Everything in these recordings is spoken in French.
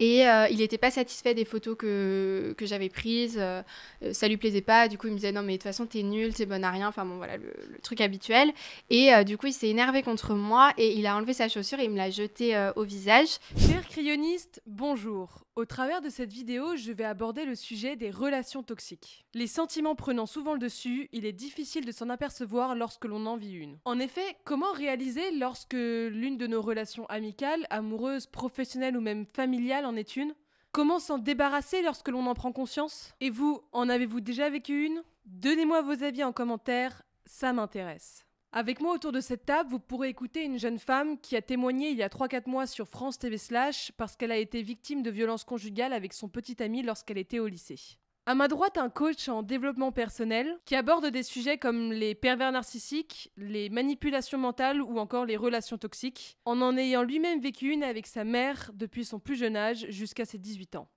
Et euh, il n'était pas satisfait des photos que, que j'avais prises. Euh, euh, ça lui plaisait pas. Du coup, il me disait non, mais de toute façon, t'es nul, t'es bonne à rien. Enfin, bon, voilà, le, truc habituel. Et du coup, il s'est énervé contre moi et il a enlevé sa chaussure et il me l'a jetée au visage. Cher crayonniste, bonjour. Au travers de cette vidéo, je vais aborder le sujet des relations toxiques. Les sentiments prenant souvent le dessus, il est difficile de s'en apercevoir lorsque l'on en vit une. En effet, comment réaliser lorsque l'une de nos relations amicales, amoureuses, professionnelles ou même familiales en est une? Comment s'en débarrasser lorsque l'on en prend conscience? Et vous, en avez-vous déjà vécu une? Donnez-moi vos avis en commentaire, ça m'intéresse. Avec moi autour de cette table, vous pourrez écouter une jeune femme qui a témoigné il y a 3-4 mois sur France TV Slash parce qu'elle a été victime de violences conjugales avec son petit ami lorsqu'elle était au lycée. À ma droite, un coach en développement personnel qui aborde des sujets comme les pervers narcissiques, les manipulations mentales ou encore les relations toxiques, en en ayant lui-même vécu une avec sa mère depuis son plus jeune âge jusqu'à ses 18 ans.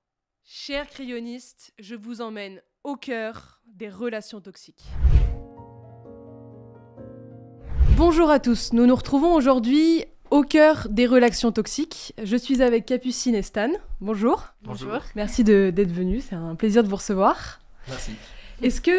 Cher crayonniste, je vous emmène au cœur des relations toxiques. Bonjour à tous, nous nous retrouvons aujourd'hui au cœur des relations toxiques. Je suis avec Capucine et Stan. Bonjour. Bonjour. Merci d'être venu, c'est un plaisir de vous recevoir. Merci. Est-ce que,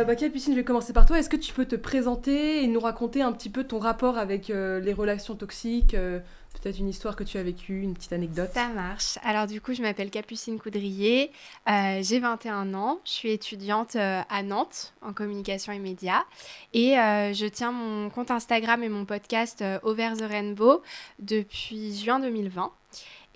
euh, bah, Capucine, je vais commencer par toi. Est-ce que tu peux te présenter et nous raconter un petit peu ton rapport avec euh, les relations toxiques euh, Peut-être une histoire que tu as vécue, une petite anecdote? Ça marche. Alors du coup, je m'appelle Capucine Coudrier, euh, j'ai 21 ans, je suis étudiante euh, à Nantes en communication et médias et euh, je tiens mon compte Instagram et mon podcast Over the Rainbow depuis juin 2020.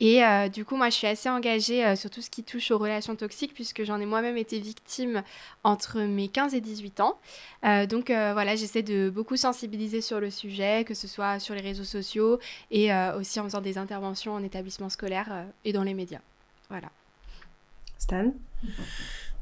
Et euh, du coup, moi, je suis assez engagée euh, sur tout ce qui touche aux relations toxiques, puisque j'en ai moi-même été victime entre mes 15 et 18 ans. Euh, donc voilà, j'essaie de beaucoup sensibiliser sur le sujet, que ce soit sur les réseaux sociaux et aussi en faisant des interventions en établissement scolaire et dans les médias. Voilà. Stan?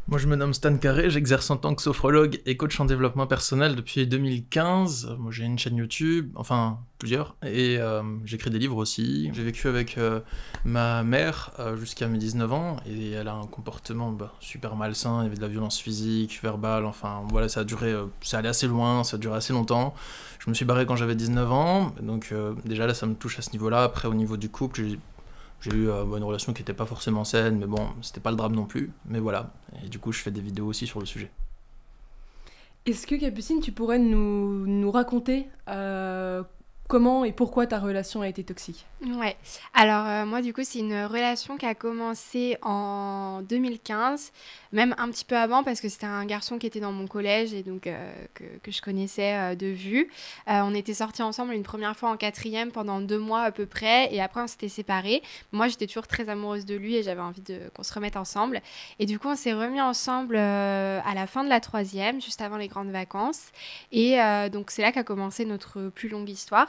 Moi, je me nomme Stan Carré, j'exerce en tant que sophrologue et coach en développement personnel depuis 2015. Moi, j'ai une chaîne YouTube, enfin plusieurs, et euh, j'écris des livres aussi. J'ai vécu avec euh, ma mère euh, jusqu'à mes 19 ans, et elle a un comportement bah, super malsain. Il y avait de la violence physique, verbale, enfin voilà, ça a duré, ça allait assez loin, ça a duré assez longtemps. Je me suis barré quand j'avais 19 ans, donc déjà là, ça me touche à ce niveau-là. Après, au niveau du couple, j'ai j'ai eu euh, une relation qui n'était pas forcément saine, mais bon, c'était pas le drame non plus. Mais voilà. Et du coup, je fais des vidéos aussi sur le sujet. Est-ce que Capucine, tu pourrais nous, raconter euh, comment et pourquoi ta relation a été toxique Ouais. Alors euh, moi du coup c'est une relation qui a commencé en 2015, même un petit peu avant parce que c'était un garçon qui était dans mon collège et donc euh, que, je connaissais euh, de vue. on était sortis ensemble une première fois en quatrième pendant deux mois à peu près et après on s'était séparés. Moi j'étais toujours très amoureuse de lui et j'avais envie de qu'on se remette ensemble. Et du coup on s'est remis ensemble à la fin de la troisième, juste avant les grandes vacances. Et donc c'est là qu'a commencé notre plus longue histoire.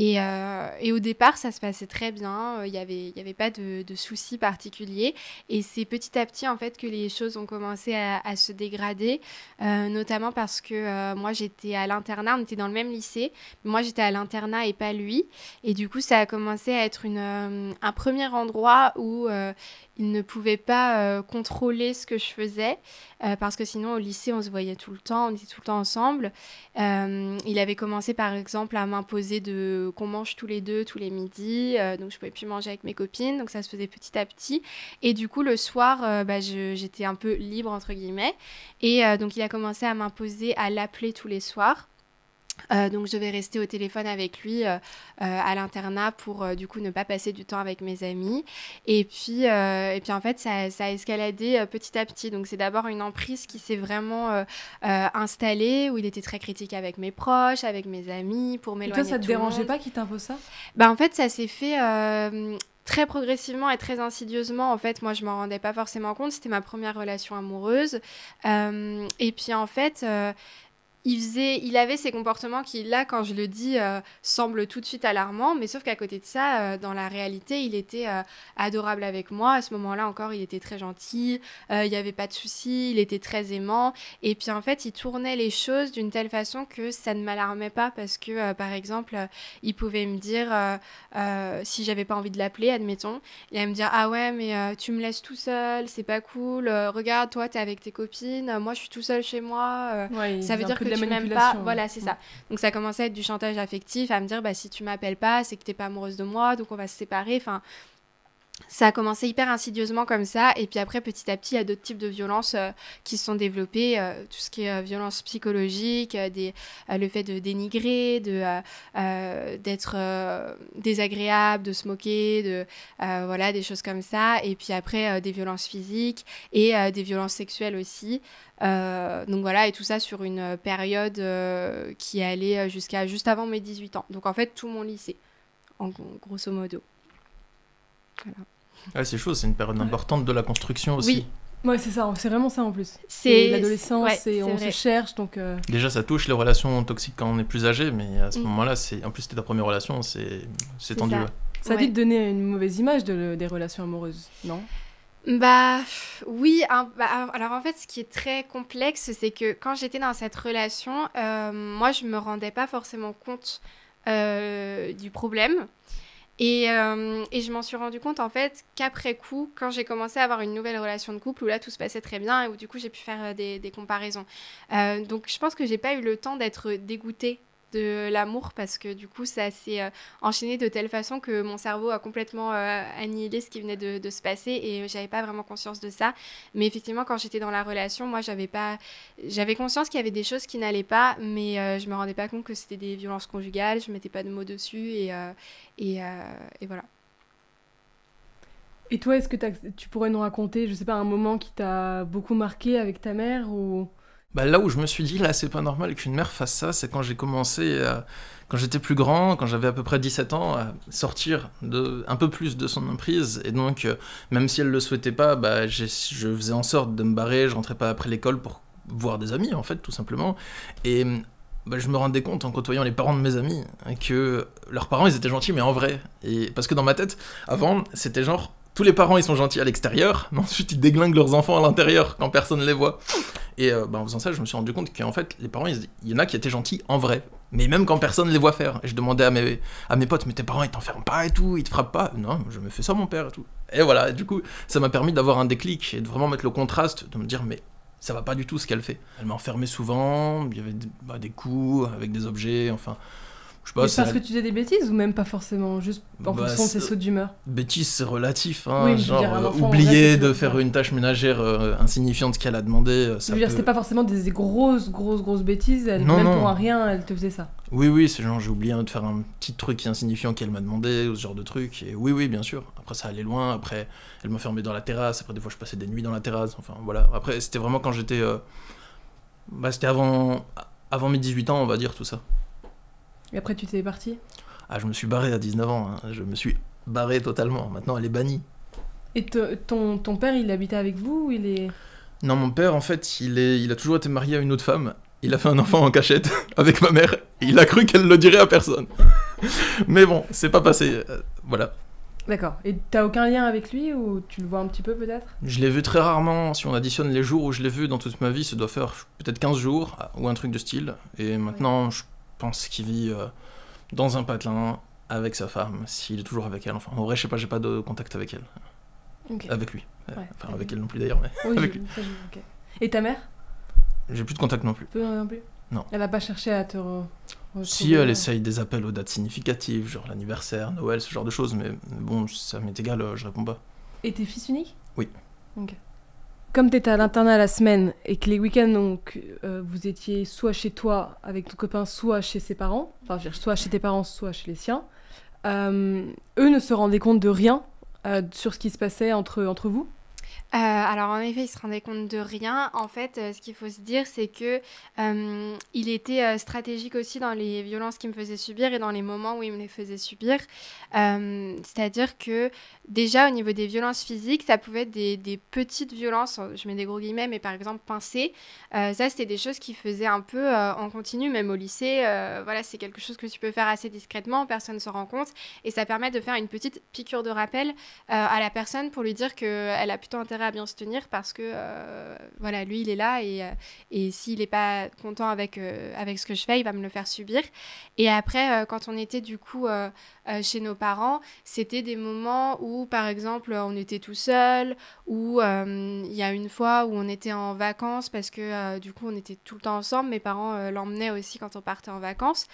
Et, euh, et, au départ, ça se passait très bien. Il n'y avait, y avait pas de, de, soucis particuliers. Et c'est petit à petit, en fait, que les choses ont commencé à, se dégrader, euh, notamment parce que euh, moi, j'étais à l'internat. On était dans le même lycée. Mais moi, j'étais à l'internat et pas lui. Et du coup, ça a commencé à être un premier endroit où il ne pouvait pas euh, contrôler ce que je faisais euh, parce que sinon au lycée on se voyait tout le temps, on était tout le temps ensemble. Euh, il avait commencé par exemple à m'imposer de qu'on mange tous les deux tous les midis, donc je pouvais plus manger avec mes copines, donc ça se faisait petit à petit. Et du coup le soir, bah, j'étais un peu libre entre guillemets, et donc il a commencé à m'imposer à l'appeler tous les soirs. Euh, donc je devais rester au téléphone avec lui euh, euh, à l'internat pour du coup ne pas passer du temps avec mes amis. Et puis, et puis en fait ça, ça a escaladé petit à petit. Donc c'est d'abord une emprise qui s'est vraiment installée où il était très critique avec mes proches, avec mes amis pour m'éloigner. Et toi ça te dérangeait pas qu'il t'impose ça? Bah en fait ça s'est fait très progressivement et très insidieusement. En fait, moi, je m'en rendais pas forcément compte. C'était ma première relation amoureuse. et puis, en fait, il faisait, il avait ces comportements qui, là, quand je le dis, euh, semblent tout de suite alarmants, mais sauf qu'à côté de ça, euh, dans la réalité, il était euh, adorable avec moi. À ce moment-là encore, il était très gentil, il n'y avait pas de soucis, il était très aimant. Et puis en fait, il tournait les choses d'une telle façon que ça ne m'alarmait pas parce que, par exemple, il pouvait me dire, si j'avais pas envie de l'appeler, admettons, il allait me dire, ah ouais, mais tu me laisses tout seul, c'est pas cool, regarde, toi, t'es avec tes copines, moi, je suis tout seul chez moi. ça veut dire que tu m'aimes pas. Voilà, c'est ça. Donc ça commençait à être du chantage affectif, à me dire bah si tu m'appelles pas, c'est que t'es pas amoureuse de moi, donc on va se séparer. Enfin, ça a commencé hyper insidieusement comme ça, et puis après, petit à petit, il y a d'autres types de violences euh, qui se sont développées, euh, tout ce qui est euh, violence psychologique, des, le fait de dénigrer, de, d'être désagréable, de se moquer, de, voilà, des choses comme ça, et puis après, des violences physiques et des violences sexuelles aussi. donc voilà, et tout ça sur une période qui allait jusqu'à juste avant mes 18 ans. Donc en fait, tout mon lycée, en grosso modo. Voilà c'est chaud, c'est une période importante de la construction aussi. Oui. Ouais, c'est ça, c'est vraiment ça en plus. C'est l'adolescence et on se cherche donc. Euh, Déjà, ça touche les relations toxiques quand on est plus âgé, mais à ce mm. moment-là, c'est en plus c'était ta première relation, c'est tendu. Ça, ça dit de donner une mauvaise image de, des relations amoureuses, non? Bah oui, bah, alors en fait ce qui est très complexe c'est que quand j'étais dans cette relation, euh, moi je me rendais pas forcément compte euh, du problème. Et, euh, et, je m'en suis rendu compte en fait qu'après coup, quand j'ai commencé à avoir une nouvelle relation de couple où là tout se passait très bien et où du coup j'ai pu faire euh, des, des comparaisons. Euh, donc je pense que j'ai pas eu le temps d'être dégoûtée de l'amour parce que du coup ça s'est euh, enchaîné de telle façon que mon cerveau a complètement euh, annihilé ce qui venait de, se passer et j'avais pas vraiment conscience de ça. Mais effectivement quand j'étais dans la relation moi j'avais pas j'avais conscience qu'il y avait des choses qui n'allaient pas mais euh, je me rendais pas compte que c'était des violences conjugales je mettais pas de mots dessus et, et, et, voilà. Et toi est-ce que tu pourrais nous raconter je sais pas un moment qui t'a beaucoup marqué avec ta mère ou? Bah, là où je me suis dit, là, c'est pas normal qu'une mère fasse ça, c'est quand j'ai commencé, quand j'étais plus grand, quand j'avais à peu près 17 ans, à sortir de, un peu plus de son emprise. Et donc, euh, même si elle le souhaitait pas, bah, je faisais en sorte de me barrer, je rentrais pas après l'école pour voir des amis, en fait, tout simplement. Et bah, je me rendais compte en côtoyant les parents de mes amis que leurs parents ils étaient gentils mais en vrai et parce que dans ma tête avant c'était genre tous les parents ils sont gentils à l'extérieur, mais ensuite ils déglinguent leurs enfants à l'intérieur quand personne ne les voit. Et euh, bah, en faisant ça, je me suis rendu compte qu'en fait, les parents, il y en a qui étaient gentils en vrai, mais même quand personne ne les voit faire. Et je demandais à mes, à potes, mais tes parents ils t'enferment pas et tout, ils te frappent pas? Non, je me fais ça mon père et tout. Et voilà, du coup, ça m'a permis d'avoir un déclic et de vraiment mettre le contraste, de me dire, mais ça va pas du tout ce qu'elle fait. Elle m'enfermait souvent, il y avait bah, des coups avec des objets, enfin parce que tu faisais des bêtises ou même pas forcément Juste en bah, fonction de tes sauts d'humeur Bêtises, c'est relatif. Hein, genre, euh, oublier de faire une tâche ménagère euh, insignifiante qu'elle a demandé. Euh, ça je veux dire, c'était pas forcément des grosses, grosses, grosses bêtises. Elle, non, même non. pour un rien, elle te faisait ça. Oui, oui, c'est genre j'ai oublié de faire un petit truc insignifiant qu'elle m'a demandé, ou ce genre de truc. Et oui, oui, bien sûr. Après, ça allait loin. Après, elle m'enfermait dans la terrasse. Après, des fois, je passais des nuits dans la terrasse. Enfin, voilà. Après, c'était vraiment quand j'étais. Bah, c'était avant, avant mes 18 ans, on va dire, tout ça. Et après, tu t'es parti? Ah, je me suis barré à 19 ans. Hein. Je me suis barré totalement. Maintenant, elle est bannie. Et ton, ton père, il habitait avec vous ou il est... Non, mon père, en fait, il, est, il a toujours été marié à une autre femme. Il a fait un enfant en cachette avec ma mère. Et il a cru qu'elle le dirait à personne. Mais bon, c'est pas passé. Euh, voilà. D'accord. Et t'as aucun lien avec lui ou tu le vois un petit peu peut-être? Je l'ai vu très rarement. Si on additionne les jours où je l'ai vu dans toute ma vie, ça doit faire peut-être 15 jours ou un truc de style. Et maintenant, je pense qu'il vit euh, dans un patelin avec sa femme, s'il est toujours avec elle. Enfin, en vrai, je sais pas, j'ai pas de contact avec elle. Avec lui. enfin, avec elle non plus d'ailleurs, mais avec lui. Et ta mère? J'ai plus de contact non plus. non plus? Non. Elle a pas cherché à te. si, elle essaye des appels aux dates significatives, genre l'anniversaire, Noël, ce genre de choses, mais bon, ça m'est égal, euh, je réponds pas. Et t'es fils unique? Oui. Ok comme tu étais à l'internat la semaine et que les week-ends, donc, euh, vous étiez soit chez toi avec ton copain, soit chez ses parents, enfin, soit chez tes parents, soit chez les siens, euh, eux ne se rendaient compte de rien euh, sur ce qui se passait entre, entre vous? Euh, alors en effet, il se rendait compte de rien. En fait, euh, ce qu'il faut se dire, c'est que euh, il était stratégique aussi dans les violences qu'il me faisait subir et dans les moments où il me les faisait subir. C'est-à-dire que déjà au niveau des violences physiques, ça pouvait être des, des, petites violences, je mets des gros guillemets, mais par exemple pincer. ça, c'était des choses qu'il faisait un peu en continu, même au lycée. voilà, c'est quelque chose que tu peux faire assez discrètement, personne ne se rend compte, et ça permet de faire une petite piqûre de rappel à la personne pour lui dire qu'elle a plutôt intérêt à bien se tenir parce que euh, voilà, lui il est là et, euh, et s'il n'est pas content avec, euh, avec ce que je fais, il va me le faire subir. Et après, quand on était du coup chez nos parents, c'était des moments où par exemple on était tout seul, ou il y a une fois où on était en vacances parce que du coup on était tout le temps ensemble, mes parents l'emmenaient aussi quand on partait en vacances.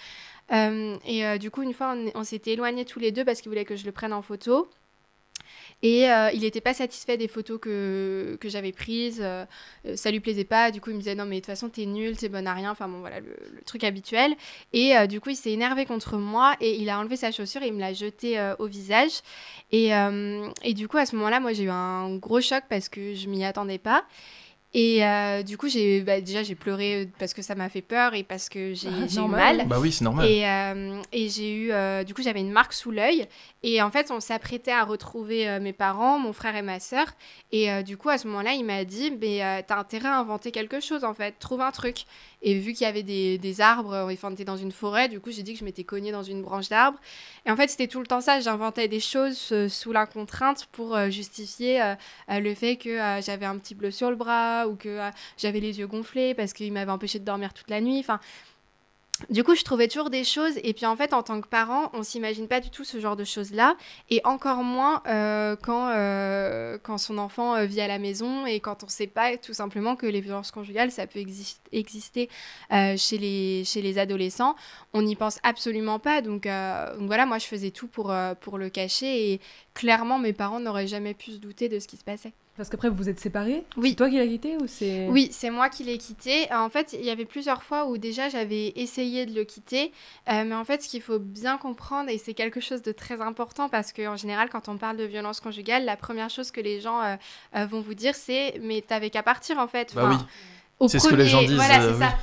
et du coup, une fois, on, on s'était éloignés tous les deux parce qu'ils voulaient que je le prenne en photo. Et euh, il n'était pas satisfait des photos que, que j'avais prises. Euh, euh, ça lui plaisait pas. Du coup, il me disait non, mais de toute façon, t'es nul, t'es bonne à rien. Enfin, bon, voilà, le, truc habituel. Et du coup, il s'est énervé contre moi et il a enlevé sa chaussure et il me l'a jetée au visage. Et, et, du coup, à ce moment-là, moi, j'ai eu un gros choc parce que je m'y attendais pas. Et euh, du coup, j'ai bah, déjà j'ai pleuré euh, parce que ça m'a fait peur et parce que j'ai ah, eu mal. Bah oui, c'est normal. Et, euh, et j'ai eu du coup j'avais une marque sous l'œil et en fait on s'apprêtait à retrouver mes parents, mon frère et ma sœur. Et du coup à ce moment-là, il m'a dit "Mais t'as intérêt à inventer quelque chose en fait, trouve un truc." Et vu qu'il y avait des, des arbres, enfin on était dans une forêt, du coup j'ai dit que je m'étais cognée dans une branche d'arbre. Et en fait c'était tout le temps ça, j'inventais des choses sous la contrainte pour justifier le fait que j'avais un petit bleu sur le bras ou que euh, j'avais les yeux gonflés parce qu'il m'avait empêché de dormir toute la nuit. Enfin, du coup, je trouvais toujours des choses. Et puis, en fait, en tant que parent, on s'imagine pas du tout ce genre de choses-là. Et encore moins euh, quand, euh, quand son enfant vit à la maison et quand on sait pas tout simplement que les violences conjugales, ça peut exister chez, les, chez les adolescents. On n'y pense absolument pas. Donc, donc, voilà, moi, je faisais tout pour, pour le cacher. Et clairement, mes parents n'auraient jamais pu se douter de ce qui se passait. Parce qu'après, vous vous êtes séparés Oui. C'est toi qui l'as quitté ou c'est... Oui, c'est moi qui l'ai quitté. En fait, il y avait plusieurs fois où déjà j'avais essayé de le quitter. Euh, mais en fait, ce qu'il faut bien comprendre, et c'est quelque chose de très important, parce qu'en général, quand on parle de violence conjugale, la première chose que les gens euh, euh, vont vous dire, c'est « mais t'avais qu'à partir, en fait bah oui. C'est ce que les gens disent. Voilà, c'est ça.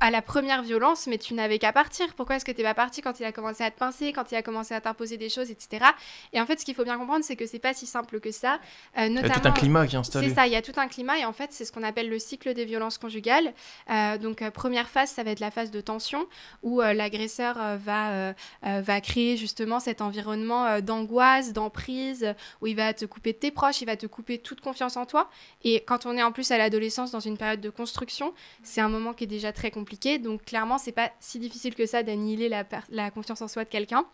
à la première violence, mais tu n'avais qu'à partir. Pourquoi est-ce que tu n'es pas parti quand il a commencé à te pincer, quand il a commencé à t'imposer des choses, etc. Et en fait, ce qu'il faut bien comprendre, c'est que c'est pas si simple que ça. Euh, il y a tout un climat qui est installé. C'est ça, il y a tout un climat. Et en fait, c'est ce qu'on appelle le cycle des violences conjugales. Euh, donc, euh, première phase, ça va être la phase de tension, où l'agresseur va, va créer justement cet environnement d'angoisse, d'emprise, où il va te couper de tes proches, il va te couper toute confiance en toi. Et quand on est en plus à l'adolescence, dans une période de construction, c'est un moment qui est déjà très compliqué. Donc clairement, c'est pas si difficile que ça d'annihiler la, la confiance en soi de quelqu'un.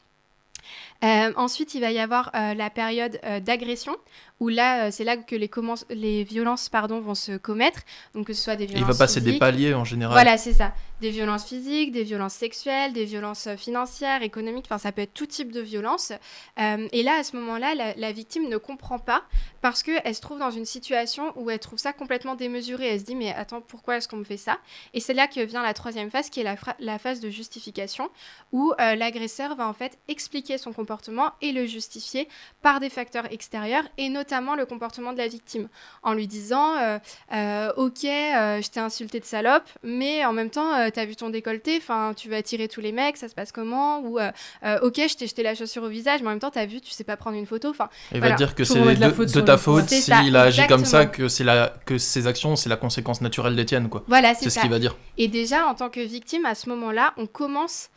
Euh, ensuite, il va y avoir euh, la période euh, d'agression, où là, c'est là que les, les violences pardon, vont se commettre. Donc, que ce soit des violences. il va passer des paliers en général. Voilà, c'est ça. Des violences physiques, des violences sexuelles, des violences financières, économiques, enfin, ça peut être tout type de violence. et là, à ce moment-là, la, victime ne comprend pas parce qu'elle se trouve dans une situation où elle trouve ça complètement démesuré. Elle se dit, mais attends, pourquoi est-ce qu'on me fait ça? Et c'est là que vient la troisième phase, qui est la, phase de justification, où l'agresseur va en fait expliquer son comportement et le justifier par des facteurs extérieurs et notamment le comportement de la victime en lui disant euh, euh, ok euh, je t'ai insulté de salope mais en même temps t'as vu ton décolleté enfin tu vas attirer tous les mecs ça se passe comment ou ok je t'ai jeté la chaussure au visage mais en même temps t'as vu tu sais pas prendre une photo enfin il va dire que c'est de, ta faute s'il a agi comme ça que c'est la que ses actions c'est la conséquence naturelle des tiennes quoi. Voilà c'est ce qu'il va dire. Et déjà en tant que victime à ce moment là on commence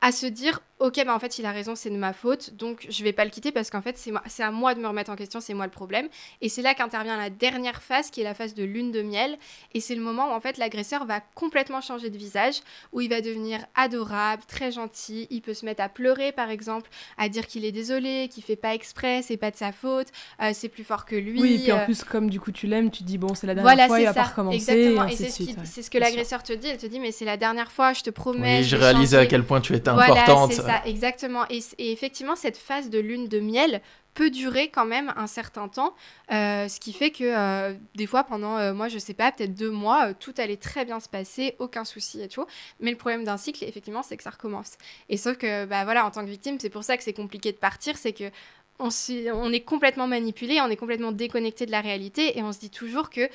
à se dire ok bah en fait il a raison c'est de ma faute donc je vais pas le quitter parce qu'en fait c'est c'est à moi de me remettre en question c'est moi le problème. Et c'est là qu'intervient la dernière phase qui est la phase de lune de miel. Et c'est le moment où en fait l'agresseur va complètement changer de visage où il va devenir adorable très gentil. Il peut se mettre à pleurer par exemple à dire qu'il est désolé qu'il fait pas exprès c'est pas de sa faute euh, c'est plus fort que lui oui et puis en euh. plus comme du coup tu l'aimes tu dis bon c'est la dernière fois il va pas recommencer exactement. et, c'est ce, ce, que l'agresseur te dit elle te dit mais c'est la dernière fois je te promets oui, j'ai réalisé à quel point tu étais importante exactement. Et, effectivement, cette phase de lune de miel peut durer quand même un certain temps, euh, ce qui fait que euh, des fois pendant, euh, moi je sais pas, peut-être deux mois, tout allait très bien se passer, aucun souci et tout. Mais le problème d'un cycle, effectivement, c'est que ça recommence. Et sauf que, bah voilà, en tant que victime, c'est pour ça que c'est compliqué de partir, c'est que on, on, est complètement manipulé, on est complètement déconnecté de la réalité et on se dit toujours que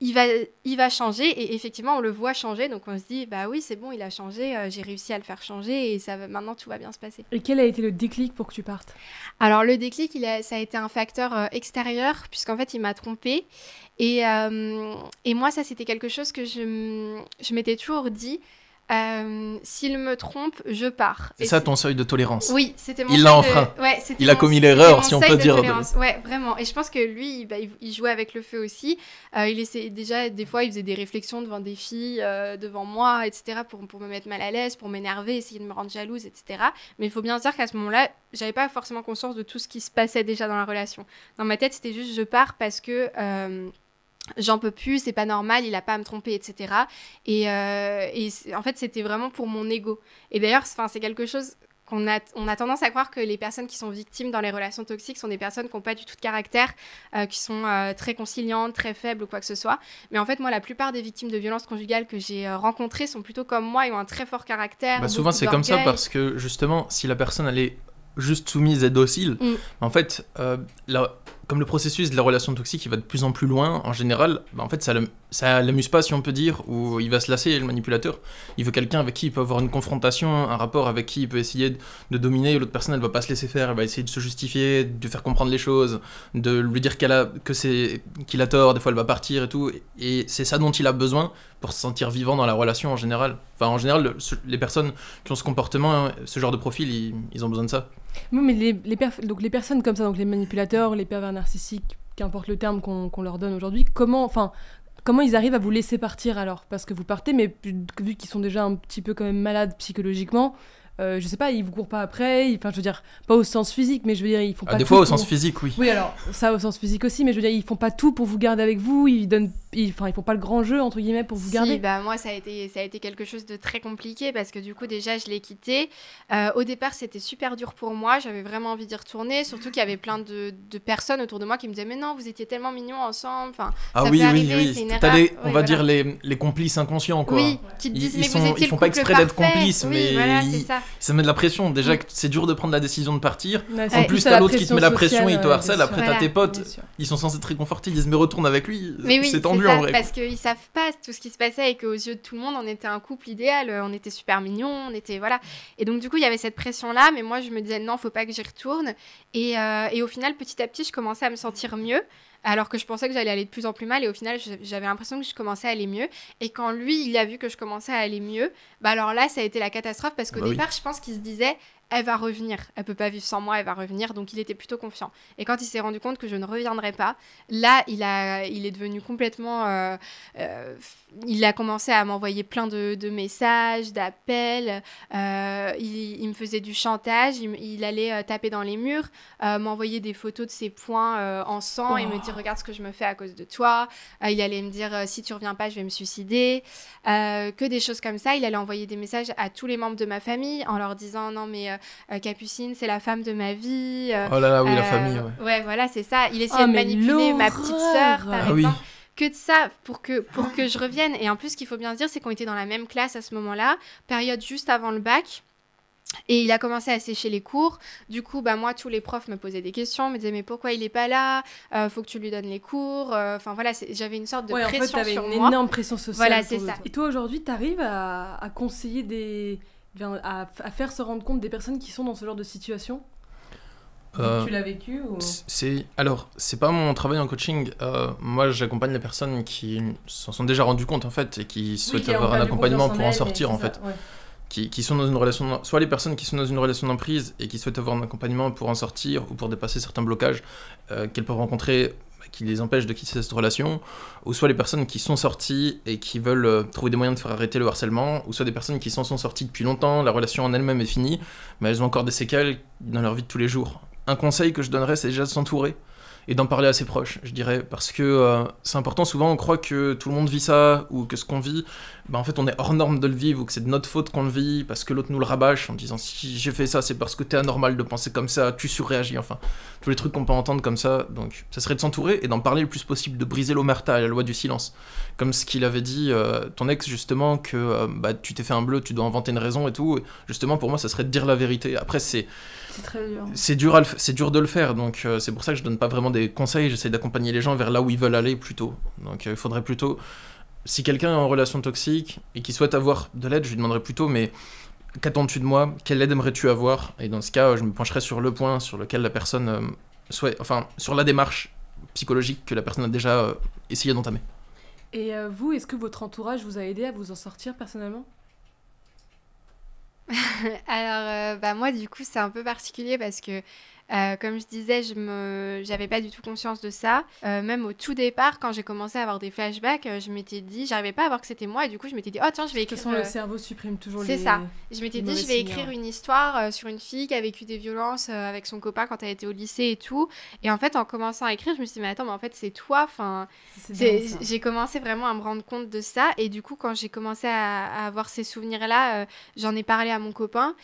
il va, il va changer et effectivement on le voit changer. Donc on se dit bah oui c'est bon il a changé euh, j'ai réussi à le faire changer et ça maintenant tout va bien se passer. Et quel a été le déclic pour que tu partes? Alors le déclic il a, ça a été un facteur euh, extérieur puisqu'en fait il m'a trompé et, euh, et moi ça c'était quelque chose que je, je m'étais toujours dit euh, s'il me trompe, je pars. C'est ça ton seuil de tolérance. Oui, c'était mon Il l'a enfreint. Ouais, il a commis l'erreur, si on peut dire. Ouais, vraiment. Et je pense que lui, bah, il jouait avec le feu aussi. Euh, il essayait déjà, des fois, il faisait des réflexions devant des filles, euh, devant moi, etc., pour, pour me mettre mal à l'aise, pour m'énerver, essayer de me rendre jalouse, etc. Mais il faut bien dire qu'à ce moment-là, j'avais pas forcément conscience de tout ce qui se passait déjà dans la relation. Dans ma tête, c'était juste je pars parce que j'en peux plus, c'est pas normal, il a pas à me tromper, etc. Et, euh, et en fait, c'était vraiment pour mon ego. Et d'ailleurs, c'est quelque chose qu'on a, on a tendance à croire que les personnes qui sont victimes dans les relations toxiques sont des personnes qui n'ont pas du tout de caractère, euh, qui sont euh, très conciliantes, très faibles ou quoi que ce soit. Mais en fait, moi, la plupart des victimes de violences conjugales que j'ai rencontrées sont plutôt comme moi, ils ont un très fort caractère. Bah, souvent, c'est comme ça parce que justement, si la personne elle est juste soumise et docile, Mm. en fait, la- comme le processus de la relation toxique il va de plus en plus loin, en général, bah, en fait, ça l'am- ça l'amuse pas, si on peut dire, ou il va se lasser, le manipulateur. Il veut quelqu'un avec qui il peut avoir une confrontation, un rapport avec qui il peut essayer de, de dominer, l'autre personne, elle va pas se laisser faire, elle va essayer de se justifier, de faire comprendre les choses, de lui dire qu'elle a, que c'est, qu'il a tort, des fois elle va partir et tout, et c'est ça dont il a besoin pour se sentir vivant dans la relation en général. Enfin, en général, les personnes qui ont ce comportement, ce genre de profil, ils ont besoin de ça. Oui, mais les, donc les personnes comme ça, donc les manipulateurs, les pervers narcissiques, qu'importe le terme qu'on leur donne aujourd'hui, comment, enfin, comment ils arrivent à vous laisser partir alors? Parce que vous partez, mais vu qu'ils sont déjà un petit peu quand même malades psychologiquement, euh, je sais pas, ils vous courent pas après, ils- enfin, je veux dire, pas au sens physique, mais je veux dire, ils font Ah, pas des tout fois, au pour- sens physique, oui. Oui, alors, ça au sens physique aussi, mais je veux dire, ils font pas tout pour vous garder avec vous, ils donnent, ils, enfin, ils font pas le grand jeu, entre guillemets, pour vous Si, garder. bah, moi, ça a, été, ça a été quelque chose de très compliqué parce que du coup, déjà, je l'ai quitté. Euh, au départ, c'était super dur pour moi. J'avais vraiment envie d'y retourner. Surtout qu'il y avait plein de, de personnes autour de moi qui me disaient Mais non, vous étiez tellement mignons ensemble. Enfin, Ah ça oui, peut oui, arriver, c'est une oui. Erreur. les- Oui, on va voilà. dire les, les complices inconscients, quoi. Oui, qui te Ils- disent ils Mais sont- vous ils étiez font le pas exprès d'être complices, Oui, mais voilà, ils- c'est ça. Ça met de la pression. Déjà Mm. c'est dur de prendre la décision de partir. Ouais, En plus, t'as la l'autre qui te met la pression, sociale, il te harcèle. Après, t'as tes potes. Ils sont censés être réconfortés. Ils disent Mais retourne avec lui. Mais oui, c'est tendu ça, en vrai. Parce qu'ils savent pas tout ce qui se passait et qu'aux yeux de tout le monde, on était un couple idéal, euh, on était super mignons, on était voilà. Et donc du coup, il y avait cette pression là, mais moi je me disais non, faut pas que j'y retourne. Et, euh, et au final, petit à petit, je commençais à me sentir mieux. Alors que je pensais que j'allais aller de plus en plus mal et au final j'avais l'impression que je commençais à aller mieux et quand lui il a vu que je commençais à aller mieux bah alors là ça a été la catastrophe parce qu'au Bah oui. départ je pense qu'il se disait elle va revenir elle peut pas vivre sans moi elle va revenir donc il était plutôt confiant et quand il s'est rendu compte que je ne reviendrai pas là il a il est devenu complètement euh, euh, il a commencé à m'envoyer plein de, de messages, d'appels. euh, il, il me faisait du chantage. Il, allait taper dans les murs, m'envoyer des photos de ses poings euh, en sang et me dire Regarde ce que je me fais à cause de toi. Il allait me dire Si tu reviens pas, je vais me suicider. Que des choses comme ça. Il allait envoyer des messages à tous les membres de ma famille en leur disant Non, mais Capucine, c'est la femme de ma vie. euh, Oh là là, oui, la euh, famille, ouais. voilà, c'est ça. Il essayait Ah, de mais manipuler ma petite sœur, par Ah oui. Que de ça pour que, pour que je revienne. Et en plus, ce qu'il faut bien se dire, c'est qu'on était dans la même classe à ce moment-là, période juste avant le bac. Et il a commencé à sécher les cours. Du coup, bah, moi, tous les profs me posaient des questions, me disaient Mais pourquoi il est pas là? Euh, Faut que tu lui donnes les cours. Euh, Enfin, voilà, j'avais une sorte de Ouais, en fait, pression t'avais sur une moi. énorme pression sociale. Voilà, c'est de ça. toi. Et toi, aujourd'hui, t'arrives à, à conseiller des. À, à faire se rendre compte des personnes qui sont dans ce genre de situation Euh, Tu l'as vécu ou... C'est alors c'est pas mon travail en coaching. Euh, moi, j'accompagne les personnes qui s'en sont déjà rendues compte en fait et qui souhaitent avoir un accompagnement pour en sortir en fait. Qui, qui sont dans une relation, soit les personnes qui sont dans une relation d'emprise et qui souhaitent avoir un accompagnement pour en sortir ou pour dépasser certains blocages euh, qu'elles peuvent rencontrer qui les empêchent de quitter cette relation, ou soit les personnes qui sont sorties et qui veulent euh, trouver des moyens de faire arrêter le harcèlement, ou soit des personnes qui s'en sont sorties depuis longtemps, la relation en elle-même est finie, mais elles ont encore des séquelles dans leur vie de tous les jours. Un conseil que je donnerais, c'est déjà de s'entourer et d'en parler à ses proches, je dirais, parce que euh, c'est important. Souvent, on croit que tout le monde vit ça ou que ce qu'on vit, ben, en fait, on est hors norme de le vivre ou que c'est de notre faute qu'on le vit parce que l'autre nous le rabâche en disant si j'ai fait ça, c'est parce que t'es anormal de penser comme ça, tu surréagis, enfin, tous les trucs qu'on peut entendre comme ça. Donc, ça serait de s'entourer et d'en parler le plus possible, de briser l'omerta et la loi du silence. Comme ce qu'il avait dit, euh, ton ex, justement, que euh, bah, tu t'es fait un bleu, tu dois inventer une raison et tout. Justement, pour moi, ça serait de dire la vérité. Après, c'est C'est très dur. c'est dur, dur de le faire, donc c'est pour ça que je donne pas vraiment des conseils, j'essaie d'accompagner les gens vers là où ils veulent aller plutôt. Donc euh, il faudrait plutôt, si quelqu'un est en relation toxique et qui souhaite avoir de l'aide, je lui demanderais plutôt, mais qu'attends-tu de moi? Quelle aide aimerais-tu avoir? Et dans ce cas, euh, je me pencherai sur le point sur lequel la personne euh, souhaite, enfin sur la démarche psychologique que la personne a déjà euh, essayé d'entamer. Et euh, vous, est-ce que votre entourage vous a aidé à vous en sortir personnellement? Alors, euh, bah, moi, du coup, c'est un peu particulier parce que, euh, comme je disais, je me... j'avais pas du tout conscience de ça. Euh, même au tout départ, quand j'ai commencé à avoir des flashbacks, euh, je m'étais dit, j'arrivais pas à voir que c'était moi, et du coup, je m'étais dit, oh tiens, je vais De toute écrire. façon, le cerveau supprime toujours c'est les... ça. Je m'étais dit, je vais écrire une histoire sur une fille qui a vécu des violences avec son copain quand elle était au lycée et tout. Et en fait, en commençant à écrire, je me suis dit, mais attends, mais en fait, c'est toi. Enfin, C'est c'est- j'ai commencé vraiment à me rendre compte de ça. Et du coup, quand j'ai commencé à, à avoir ces souvenirs-là, euh, j'en ai parlé à mon copain.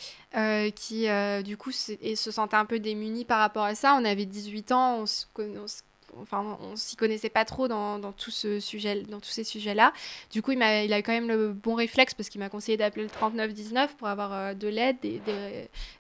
Qui du coup et se sentait un peu démunie par rapport à ça. On avait 18 ans, on se, on se enfin, on s'y connaissait pas trop dans, dans, tout ce sujet, dans tous ces sujets-là. Du coup, il a, il a quand même le bon réflexe parce qu'il m'a conseillé d'appeler le 3919 pour avoir euh, de l'aide, des,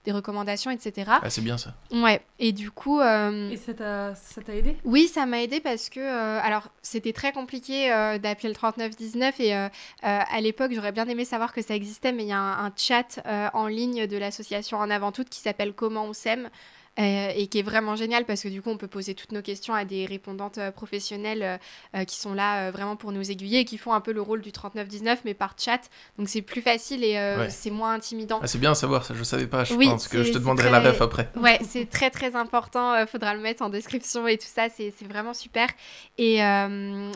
des, recommandations, etc. Ah, c'est bien ça. Ouais. Et du coup. Euh, Et ça t'a aidé? Oui, ça m'a aidé parce que, euh, alors, c'était très compliqué d'appeler le 3919 et à l'époque, j'aurais bien aimé savoir que ça existait, mais il y a un, un chat en ligne de l'association En Avant Toute qui s'appelle Comment on s'aime. Euh, et qui est vraiment génial parce que du coup on peut poser toutes nos questions à des répondantes euh, professionnelles euh, qui sont là vraiment pour nous aiguiller et qui font un peu le rôle du 3919 mais par chat. Donc c'est plus facile et c'est moins intimidant. Ah, c'est bien à savoir ça je savais pas je pense que je te demanderai la ref après. Ouais c'est très très important faudra le mettre en description et tout ça c'est vraiment super. Et,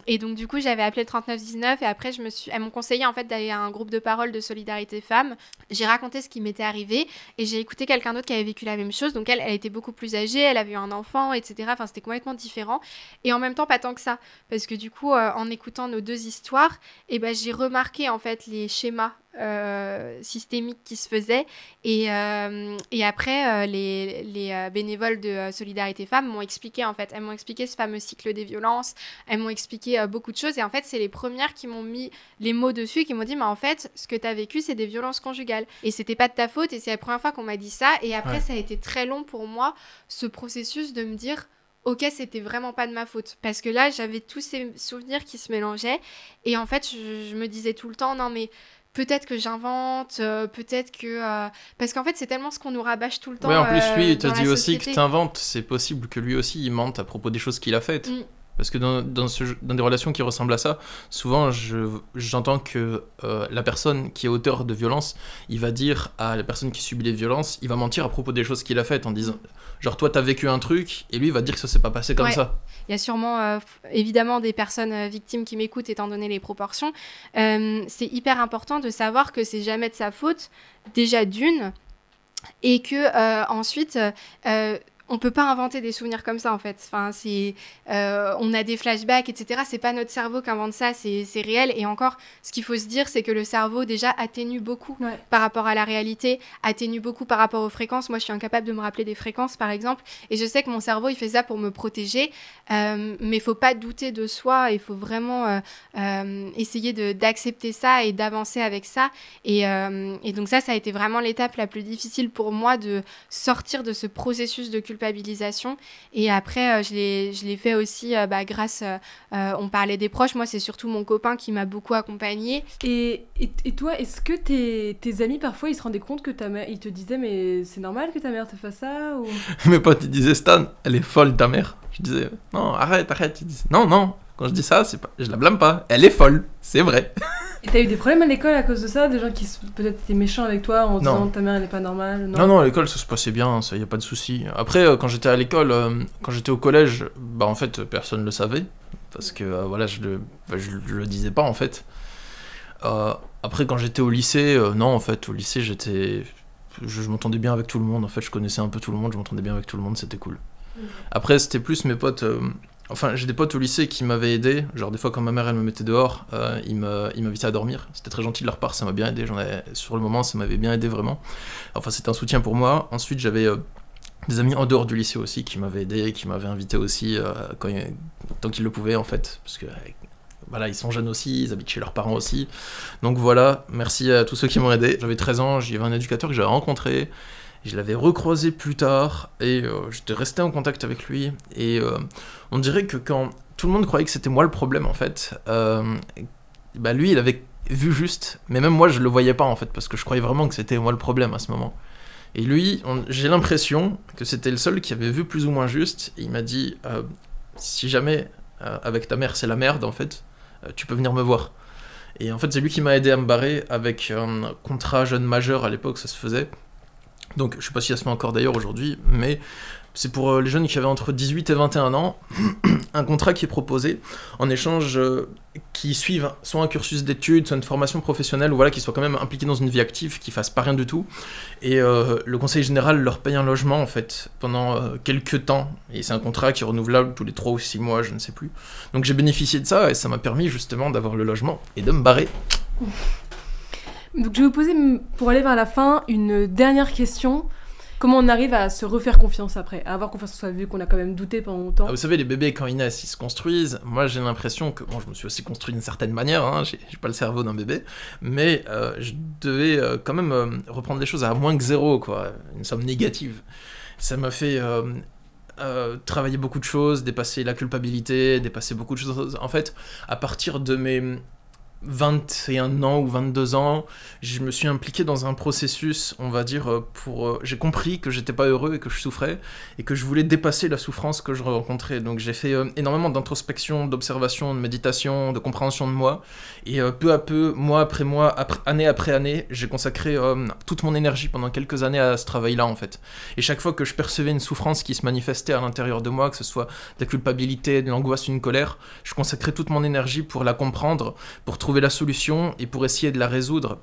et donc du coup j'avais appelé le 3919 et après je me suis elles m'ont conseillé en fait d'aller à un groupe de parole de solidarité femmes. J'ai raconté ce qui m'était arrivé et j'ai écouté quelqu'un d'autre qui avait vécu la même chose. Donc elle elle était beaucoup plus âgée, elle avait eu un enfant, etc. Enfin, c'était complètement différent. Et en même temps, pas tant que ça. Parce que du coup, euh, en écoutant nos deux histoires, eh ben, j'ai remarqué en fait les schémas euh, systémiques qui se faisaient. Et, euh, et après, les, les bénévoles de Solidarité Femmes m'ont expliqué, en fait, elles m'ont expliqué ce fameux cycle des violences, elles m'ont expliqué beaucoup de choses. Et en fait, c'est les premières qui m'ont mis les mots dessus, qui m'ont dit, mais en fait, ce que tu as vécu, c'est des violences conjugales. Et c'était pas de ta faute, et c'est la première fois qu'on m'a dit ça. Et après, ça a été très long pour moi, ce processus de me dire, ok, c'était vraiment pas de ma faute. Parce que là, j'avais tous ces souvenirs qui se mélangeaient. Et en fait, je, me disais tout le temps, non mais peut-être que j'invente, euh, peut-être que... Euh, parce qu'en fait, c'est tellement ce qu'on nous rabâche tout le temps. Oui, en plus, lui, il te dit aussi que tu inventes. C'est possible que lui aussi, il mente à propos des choses qu'il a faites. Mm. Parce que dans, dans, ce, dans, des relations qui ressemblent à ça, souvent j'entends que euh, la personne qui est auteur de violence, il va dire à la personne qui subit les violences, il va mentir à propos des choses qu'il a faites en disant genre toi t'as vécu un truc et lui il va dire que ça s'est pas passé comme ça. Il y a sûrement euh, évidemment des personnes euh, victimes qui m'écoutent étant donné les proportions. c'est hyper important de savoir que c'est jamais de sa faute, déjà d'une, et que ensuite on peut pas inventer des souvenirs comme ça en fait. Enfin, c'est, euh, on a des flashbacks, etc. C'est pas notre cerveau qui invente ça, c'est, réel. Et encore, ce qu'il faut se dire, c'est que le cerveau déjà atténue beaucoup par rapport à la réalité, atténue beaucoup par rapport aux fréquences. Moi, je suis incapable de me rappeler des fréquences, par exemple, et je sais que mon cerveau, il fait ça pour me protéger. Euh, mais il faut pas douter de soi. Il faut vraiment euh, essayer de, d'accepter ça et d'avancer avec ça. Et, et donc ça, ça a été vraiment l'étape la plus difficile pour moi de sortir de ce processus de culture culpabilisation. Et après, euh, je l'ai fait aussi euh, bah, grâce, euh, on parlait des proches, moi c'est surtout mon copain qui m'a beaucoup accompagné Et, et, toi, est-ce que tes, tes, amis parfois ils se rendaient compte que ta mère, ils te disaient mais c'est normal que ta mère te fasse ça ou... Mes potes ils disaient Stan, elle est folle ta mère. Je disais non arrête arrête. Ils disaient non non quand je dis ça c'est pas, je la blâme pas, elle est folle, c'est vrai. Et t'as eu des problèmes à l'école à cause de ça? Des gens qui peut-être étaient méchants avec toi en disant ta mère elle est pas normale? Non, non, à l'école ça se passait bien, ça y a pas de souci. Après, euh, quand j'étais à l'école, euh, quand j'étais au collège, bah en fait personne le savait. Parce que euh, voilà, je le, bah, je, le disais pas en fait. après, quand j'étais au lycée, non, en fait, au lycée j'étais. Je, m'entendais bien avec tout le monde, en fait, je connaissais un peu tout le monde, je m'entendais bien avec tout le monde, c'était cool. Mmh. Après, c'était plus mes potes Enfin, j'ai des potes au lycée qui m'avaient aidé. Genre, des fois, quand ma mère elle me mettait dehors, euh, ils m'invitaient à dormir. C'était très gentil de leur part, ça m'a bien aidé. J'en ai, sur le moment, ça m'avait bien aidé vraiment. Enfin, c'était un soutien pour moi. Ensuite, j'avais euh, des amis en dehors du lycée aussi qui m'avaient aidé, qui m'avaient invité aussi euh, quand, tant qu'ils le pouvaient en fait. Parce que voilà, ils sont jeunes aussi, ils habitent chez leurs parents aussi. Donc voilà, merci à tous ceux qui m'ont aidé. J'avais 13 ans, j'y avais un éducateur que j'avais rencontré. Je l'avais recroisé plus tard et euh, j'étais resté en contact avec lui. Et euh, on dirait que quand tout le monde croyait que c'était moi le problème en fait, euh, bah lui il avait vu juste, mais même moi je le voyais pas en fait parce que je croyais vraiment que c'était moi le problème à ce moment. Et lui, j'ai l'impression que c'était le seul qui avait vu plus ou moins juste. Et il m'a dit si jamais avec ta mère c'est la merde en fait, tu peux venir me voir. Et en fait, c'est lui qui m'a aidé à me barrer avec un contrat jeune majeur à l'époque, ça se faisait. Donc, je sais pas si ça se fait encore d'ailleurs aujourd'hui, mais c'est pour euh, les jeunes qui avaient entre 18 et 21 ans, un contrat qui est proposé en échange euh, qui suivent soit un cursus d'études, soit une formation professionnelle, ou voilà, qui soient quand même impliqués dans une vie active, qui fassent pas rien du tout. Et euh, le conseil général leur paye un logement en fait pendant quelques temps. Et c'est un contrat qui est renouvelable tous les 3 ou 6 mois, je ne sais plus. Donc j'ai bénéficié de ça et ça m'a permis justement d'avoir le logement et de me barrer. Donc je vais vous poser, pour aller vers la fin, une dernière question. Comment on arrive à se refaire confiance après, à avoir confiance en soi, vu qu'on a quand même douté pendant longtemps ah, Vous savez, les bébés, quand ils naissent, ils se construisent. Moi, j'ai l'impression que, bon, je me suis aussi construit d'une certaine manière, hein, j'ai pas le cerveau d'un bébé, mais euh, je devais euh, quand même euh, reprendre les choses à moins que zéro, quoi, une somme négative. Ça m'a fait travailler beaucoup de choses, dépasser la culpabilité, dépasser beaucoup de choses. En fait, à partir de mes 21 ans ou 22 ans, je me suis impliqué dans un processus, on va dire, euh, pour... Euh, j'ai compris que j'étais pas heureux et que je souffrais, et que je voulais dépasser la souffrance que je rencontrais. Donc j'ai fait euh, énormément d'introspection, d'observation, de méditation, de compréhension de moi, et peu à peu, mois après mois, année après année, j'ai consacré toute mon énergie pendant quelques années à ce travail-là, en fait. Et chaque fois que je percevais une souffrance qui se manifestait à l'intérieur de moi, que ce soit de la culpabilité, de l'angoisse, une colère, je consacrais toute mon énergie pour la comprendre, pour trouver la solution et pour essayer de la résoudre.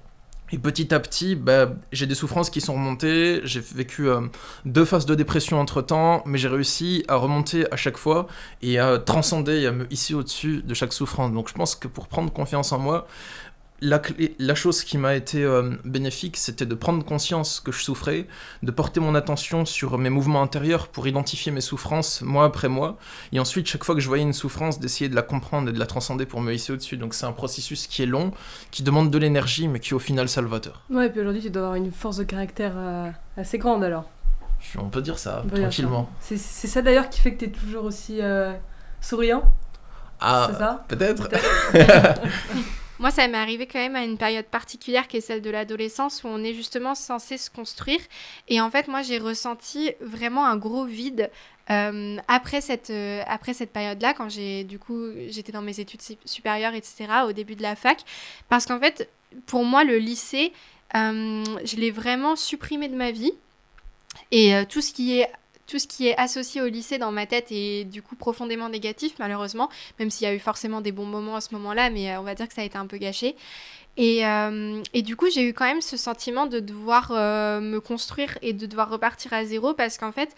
Et petit à petit, bah, j'ai des souffrances qui sont remontées, j'ai vécu euh, deux phases de dépression entre temps, mais j'ai réussi à remonter à chaque fois et à transcender et à me hisser au-dessus de chaque souffrance. Donc je pense que pour prendre confiance en moi, la, la, chose qui m'a été euh, bénéfique, c'était de prendre conscience que je souffrais, de porter mon attention sur mes mouvements intérieurs pour identifier mes souffrances mois après mois, et ensuite, chaque fois que je voyais une souffrance, d'essayer de la comprendre et de la transcender pour me hisser au-dessus. Donc c'est un processus qui est long, qui demande de l'énergie, mais qui est au final salvateur. Ouais, et puis aujourd'hui, tu dois avoir une force de caractère euh, assez grande alors. On peut dire ça, tranquillement. C'est ça d'ailleurs qui fait que tu es toujours aussi euh, souriant? Ah, c'est ça? Peut-être. Moi, ça m'est arrivé quand même à une période particulière qui est celle de l'adolescence où on est justement censé se construire. Et en fait, moi, j'ai ressenti vraiment un gros vide euh, après cette, euh, après cette période-là, quand j'ai du coup j'étais dans mes études supérieures, etc., au début de la fac, parce qu'en fait, pour moi, le lycée, euh, je l'ai vraiment supprimé de ma vie. Et tout ce qui est tout ce qui est associé au lycée dans ma tête est du coup profondément négatif, malheureusement, même s'il y a eu forcément des bons moments à ce moment-là, mais euh, on va dire que ça a été un peu gâché. Et, euh, et du coup, j'ai eu quand même ce sentiment de devoir euh, me construire et de devoir repartir à zéro parce qu'en fait,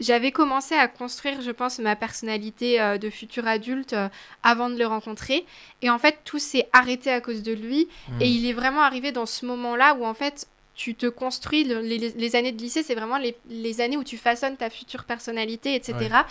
j'avais commencé à construire, je pense, ma personnalité de futur adulte avant de le rencontrer. Et en fait, tout s'est arrêté à cause de lui. Et mmh. il est vraiment arrivé dans ce moment-là où en fait, tu te construis, les, années de lycée, c'est vraiment les, années où tu façonnes ta future personnalité, etc.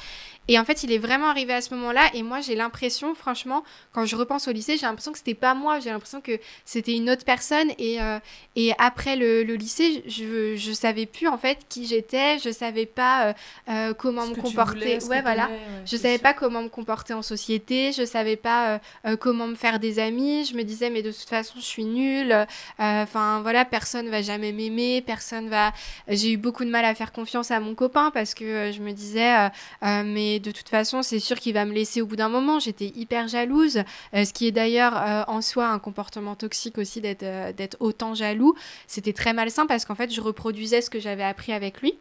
Et en fait, il est vraiment arrivé à ce moment-là. Et moi, j'ai l'impression, franchement, quand je repense au lycée, j'ai l'impression que c'était pas moi. J'ai l'impression que c'était une autre personne. Et, euh, et après le, lycée, je, je savais plus en fait qui j'étais. Je savais pas euh, euh, comment me comporter. ouais, voilà. je savais pas comment me comporter en société. Je savais pas comment me faire des amis. Je me disais, mais de toute façon, je suis nulle. Enfin, voilà, personne va jamais m'aimer. Personne va. J'ai eu beaucoup de mal à faire confiance à mon copain parce que je me disais, mais de toute façon, c'est sûr qu'il va me laisser au bout d'un moment. J'étais hyper jalouse, euh, ce qui est d'ailleurs euh, en soi un comportement toxique aussi d'être euh, d'être autant jaloux. C'était très malsain parce qu'en fait, je reproduisais ce que j'avais appris avec lui.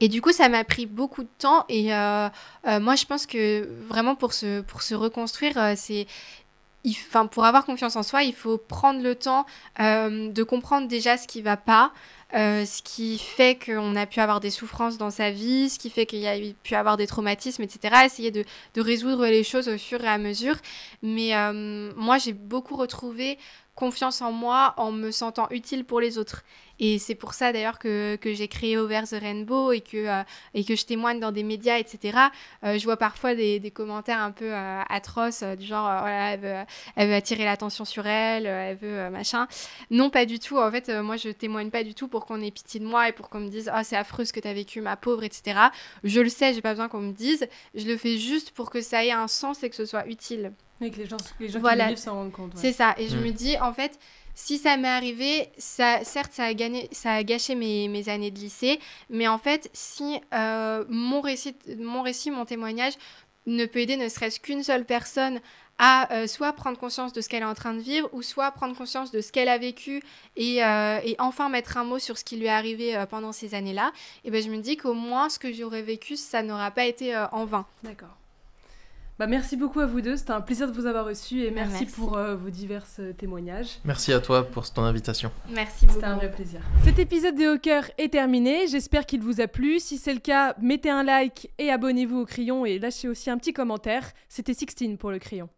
Et du coup, ça m'a pris beaucoup de temps. Et moi, je pense que vraiment pour se, pour se reconstruire, c'est Pour avoir confiance en soi, il faut prendre le temps de comprendre déjà ce qui va pas, euh, ce qui fait qu'on a pu avoir des souffrances dans sa vie, ce qui fait qu'il y a pu avoir des traumatismes, etc. Essayer de, de, résoudre les choses au fur et à mesure. Mais euh, moi, j'ai beaucoup retrouvé confiance en moi en me sentant utile pour les autres. Et c'est pour ça d'ailleurs que, que j'ai créé Over the Rainbow et que, euh, et que je témoigne dans des médias, etc. Euh, je vois parfois des, des commentaires un peu euh, atroces, du genre, voilà, elle veut, elle veut attirer l'attention sur elle, elle veut machin. Non, pas du tout. En fait, moi, je témoigne pas du tout pour qu'on ait pitié de moi et pour qu'on me dise, oh, c'est affreux ce que tu as vécu, ma pauvre, etc. Je le sais, j'ai pas besoin qu'on me dise. Je le fais juste pour que ça ait un sens et que ce soit utile. Et que les gens, les gens qui vivent s'en rendent compte. C'est ça. Et je mm. me dis, en fait, si ça m'est arrivé, ça, certes, ça a, ça a gâché mes, années de lycée, mais en fait, si euh, mon, récit, mon récit, mon témoignage ne peut aider ne serait-ce qu'une seule personne à euh, soit prendre conscience de ce qu'elle est en train de vivre, ou soit prendre conscience de ce qu'elle a vécu et, euh, et, enfin mettre un mot sur ce qui lui est arrivé pendant ces années-là, et ben je me dis qu'au moins ce que j'aurais vécu, ça n'aura pas été en vain. D'accord. Bah, merci beaucoup à vous deux, c'était un plaisir de vous avoir reçu et merci, pour euh, vos divers euh, témoignages. Merci à toi pour ton invitation. Merci beaucoup. C'était un vrai plaisir. Cet épisode des Hawkers est terminé, j'espère qu'il vous a plu. Si c'est le cas, mettez un like et abonnez-vous au crayon et lâchez aussi un petit commentaire. C'était Sixtine pour le crayon.